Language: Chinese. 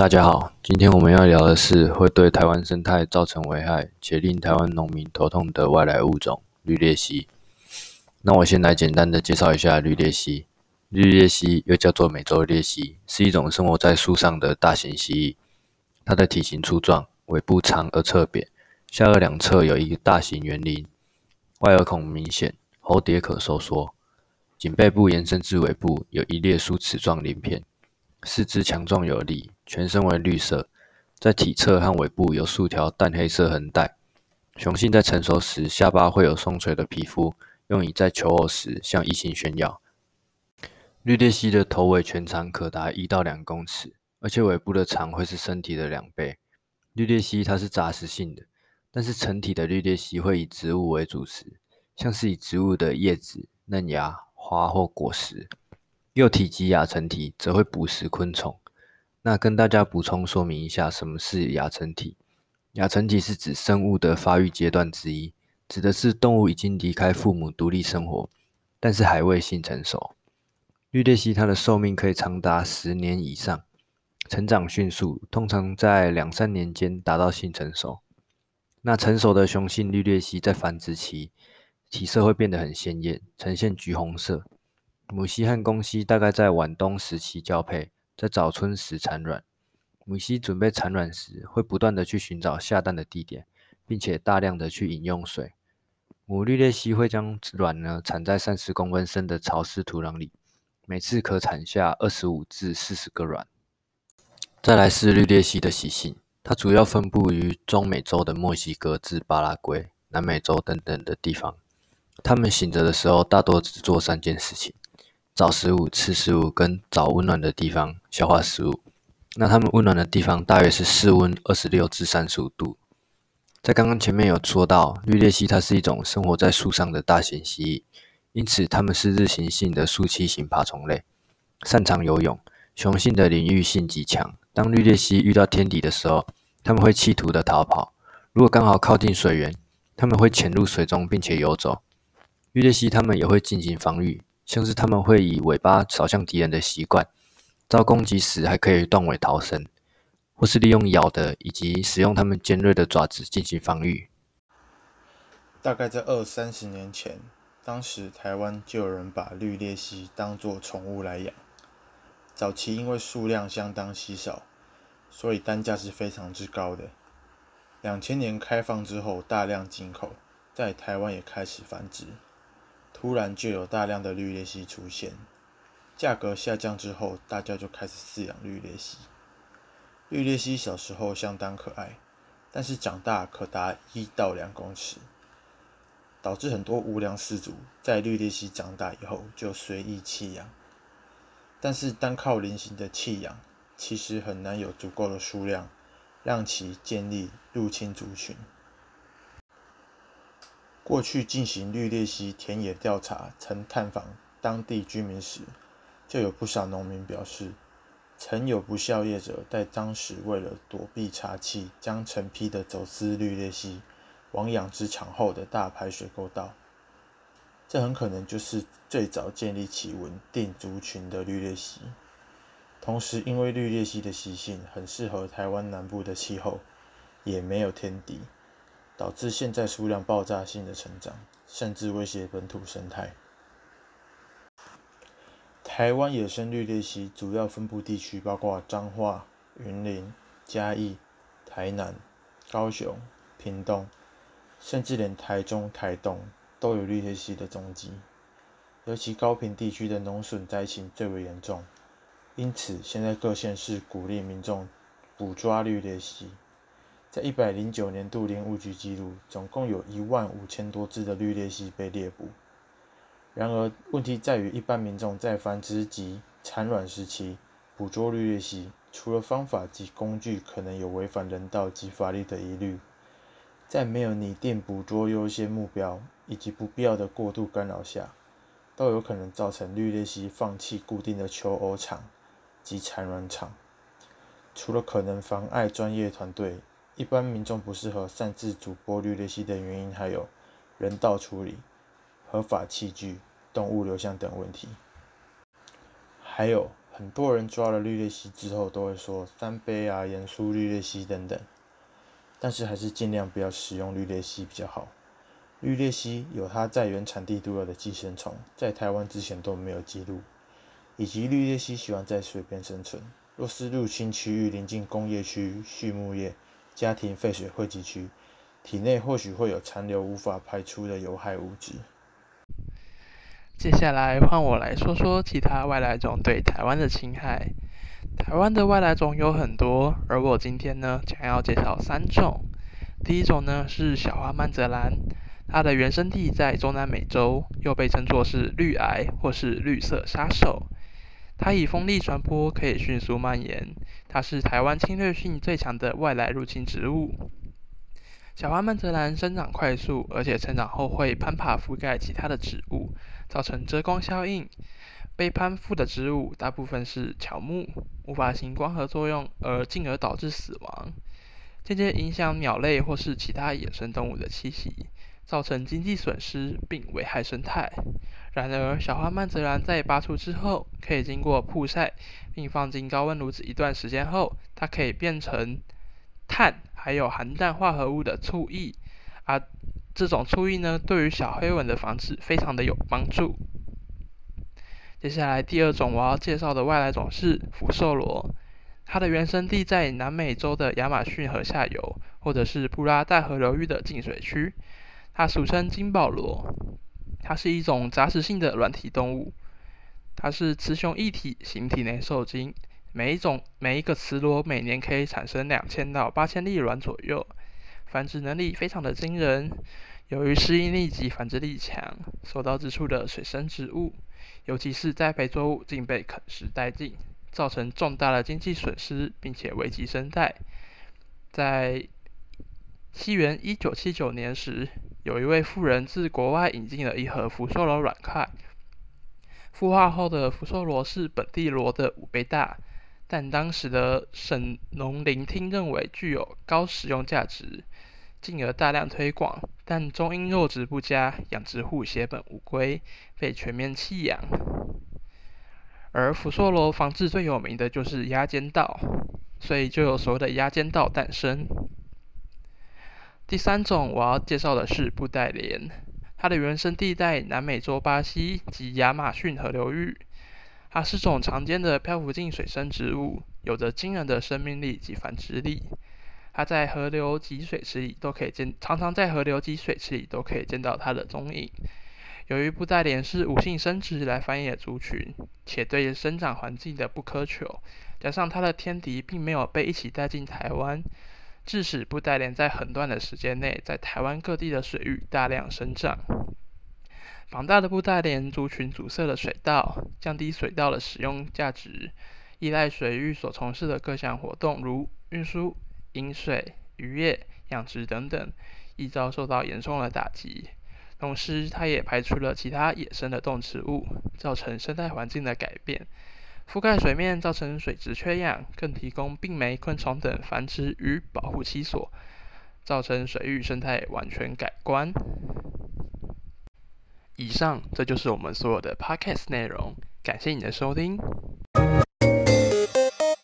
大家好，今天我们要聊的是会对台湾生态造成危害且令台湾农民头痛的外来物种——绿鬣蜥。那我先来简单的介绍一下绿鬣蜥。绿鬣蜥又叫做美洲鬣蜥，是一种生活在树上的大型蜥蜴。它的体型粗壮，尾部长而侧扁，下颚两侧有一个大型圆鳞，外耳孔明显，喉碟可收缩，颈背部延伸至尾部有一列梳齿状鳞片。四肢强壮有力，全身为绿色，在体侧和尾部有数条淡黑色横带。雄性在成熟时，下巴会有松垂的皮肤，用以在求偶时向异性炫耀。绿鬣蜥的头尾全长可达一到两公尺，而且尾部的长会是身体的两倍。绿鬣蜥它是杂食性的，但是成体的绿鬣蜥会以植物为主食，像是以植物的叶子、嫩芽、花或果实。幼体及亚成体则会捕食昆虫。那跟大家补充说明一下，什么是亚成体？亚成体是指生物的发育阶段之一，指的是动物已经离开父母独立生活，但是还未性成熟。绿鬣蜥它的寿命可以长达十年以上，成长迅速，通常在两三年间达到性成熟。那成熟的雄性绿鬣蜥在繁殖期，体色会变得很鲜艳，呈现橘红色。母蜥和公蜥大概在晚冬时期交配，在早春时产卵。母蜥准备产卵时，会不断地去寻找下蛋的地点，并且大量的去饮用水。母绿鬣蜥会将卵呢产在三十公分深的潮湿土壤里，每次可产下二十五至四十个卵。再来是绿鬣蜥的习性，它主要分布于中美洲的墨西哥至巴拉圭、南美洲等等的地方。它们醒着的时候，大多只做三件事情。找食物、吃食物，跟找温暖的地方消化食物。那它们温暖的地方大约是室温二十六至三十五度。在刚刚前面有说到，绿鬣蜥它是一种生活在树上的大型蜥蜴，因此它们是日行性的树栖型爬虫类，擅长游泳。雄性的领域性极强。当绿鬣蜥遇到天敌的时候，它们会企图的逃跑。如果刚好靠近水源，它们会潜入水中并且游走。绿鬣蜥它们也会进行防御。像是他们会以尾巴扫向敌人的习惯，遭攻击时还可以断尾逃生，或是利用咬的以及使用它们尖锐的爪子进行防御。大概在二三十年前，当时台湾就有人把绿鬣蜥当作宠物来养。早期因为数量相当稀少，所以单价是非常之高的。两千年开放之后，大量进口，在台湾也开始繁殖。突然就有大量的绿鬣蜥出现，价格下降之后，大家就开始饲养绿鬣蜥。绿鬣蜥小时候相当可爱，但是长大可达一到两公尺，导致很多无良饲主在绿鬣蜥长大以后就随意弃养。但是单靠零星的弃养，其实很难有足够的数量，让其建立入侵族群。过去进行绿鬣蜥田野调查，曾探访当地居民时，就有不少农民表示，曾有不肖业者在当时为了躲避查缉，将成批的走私绿鬣蜥往养殖场后的大排水沟道。这很可能就是最早建立起稳定族群的绿鬣蜥。同时，因为绿鬣蜥的习性很适合台湾南部的气候，也没有天敌。导致现在数量爆炸性的成长，甚至威胁本土生态。台湾野生绿鬣蜥主要分布地区包括彰化、云林、嘉义、台南、高雄、屏东，甚至连台中、台东都有绿鬣蜥的踪迹。尤其高屏地区的农损灾情最为严重，因此现在各县市鼓励民众捕抓绿鬣蜥。在一百零九年度林务局记录，总共有一万五千多只的绿鬣蜥被猎捕。然而，问题在于一般民众在繁殖及产卵时期捕捉绿鬣蜥，除了方法及工具可能有违反人道及法律的疑虑，在没有拟定捕捉优先目标以及不必要的过度干扰下，都有可能造成绿鬣蜥放弃固定的求偶场及产卵场。除了可能妨碍专业团队，一般民众不适合擅自捕捉绿鬣蜥的原因，还有人道处理、合法器具、动物流向等问题。还有很多人抓了绿鬣蜥之后都会说三杯啊、盐酥绿鬣蜥等等，但是还是尽量不要使用绿鬣蜥比较好。绿鬣蜥有它在原产地独有的寄生虫，在台湾之前都没有记录，以及绿鬣蜥喜欢在水边生存。若是入侵区域临近工业区、畜牧业、家庭废水汇集区，体内或许会有残留无法排出的有害物质。接下来换我来说说其他外来种对台湾的侵害。台湾的外来种有很多，而我今天呢，将要介绍三种。第一种呢是小花曼泽兰。它的原生地在中南美洲，又被称作是绿癌或是绿色杀手。它以风力传播，可以迅速蔓延。它是台湾侵略性最强的外来入侵植物。小花曼泽兰生长快速，而且成长后会攀爬覆盖其他的植物，造成遮光效应。被攀附的植物大部分是乔木，无法行光合作用，而进而导致死亡，间接影响鸟类或是其他野生动物的栖息。造成经济损失并危害生态。然而，小花曼泽兰在拔除之后，可以经过曝晒，并放进高温炉子一段时间后，它可以变成碳，还有含氮化合物的醋液。而、啊、这种醋液呢，对于小黑蚊的防治非常的有帮助。接下来第二种我要介绍的外来种是福寿螺，它的原生地在南美洲的亚马逊河下游，或者是布拉大河流域的净水区。它俗称金宝螺，它是一种杂食性的软体动物。它是雌雄异体，形体内受精。每一种每一个雌螺每年可以产生两千到八千粒卵左右，繁殖能力非常的惊人。由于适应力及繁殖力强，所到之处的水生植物，尤其是栽培作物，竟被啃食殆尽，造成重大的经济损失，并且危及生态。在西元一九七九年时，有一位妇人自国外引进了一盒福寿螺卵块，孵化后的福寿螺是本地螺的五倍大，但当时的省农林厅认为具有高食用价值，进而大量推广，但终因肉质不佳，养殖户血本无归，被全面弃养。而福寿螺防治最有名的就是压尖稻，所以就有所谓的压尖稻诞生。第三种我要介绍的是布袋莲，它的原生地在南美洲巴西及亚马逊河流域，它是种常见的漂浮性水生植物，有着惊人的生命力及繁殖力。它在河流及水池里都可以见，常常在河流及水池里都可以见到它的踪影。由于布袋莲是无性生殖来繁衍族群，且对生长环境的不苛求，加上它的天敌并没有被一起带进台湾。致使布袋莲在很短的时间内，在台湾各地的水域大量生长。庞大的布袋莲族群阻塞了水道，降低水道的使用价值，依赖水域所从事的各项活动，如运输、饮水、渔业、养殖等等，亦遭受到严重的打击。同时，它也排除了其他野生的动植物，造成生态环境的改变。覆盖水面，造成水质缺氧，更提供病媒、昆虫等繁殖与保护栖所，造成水域生态完全改观。以上，这就是我们所有的 Podcast 内容，感谢你的收听。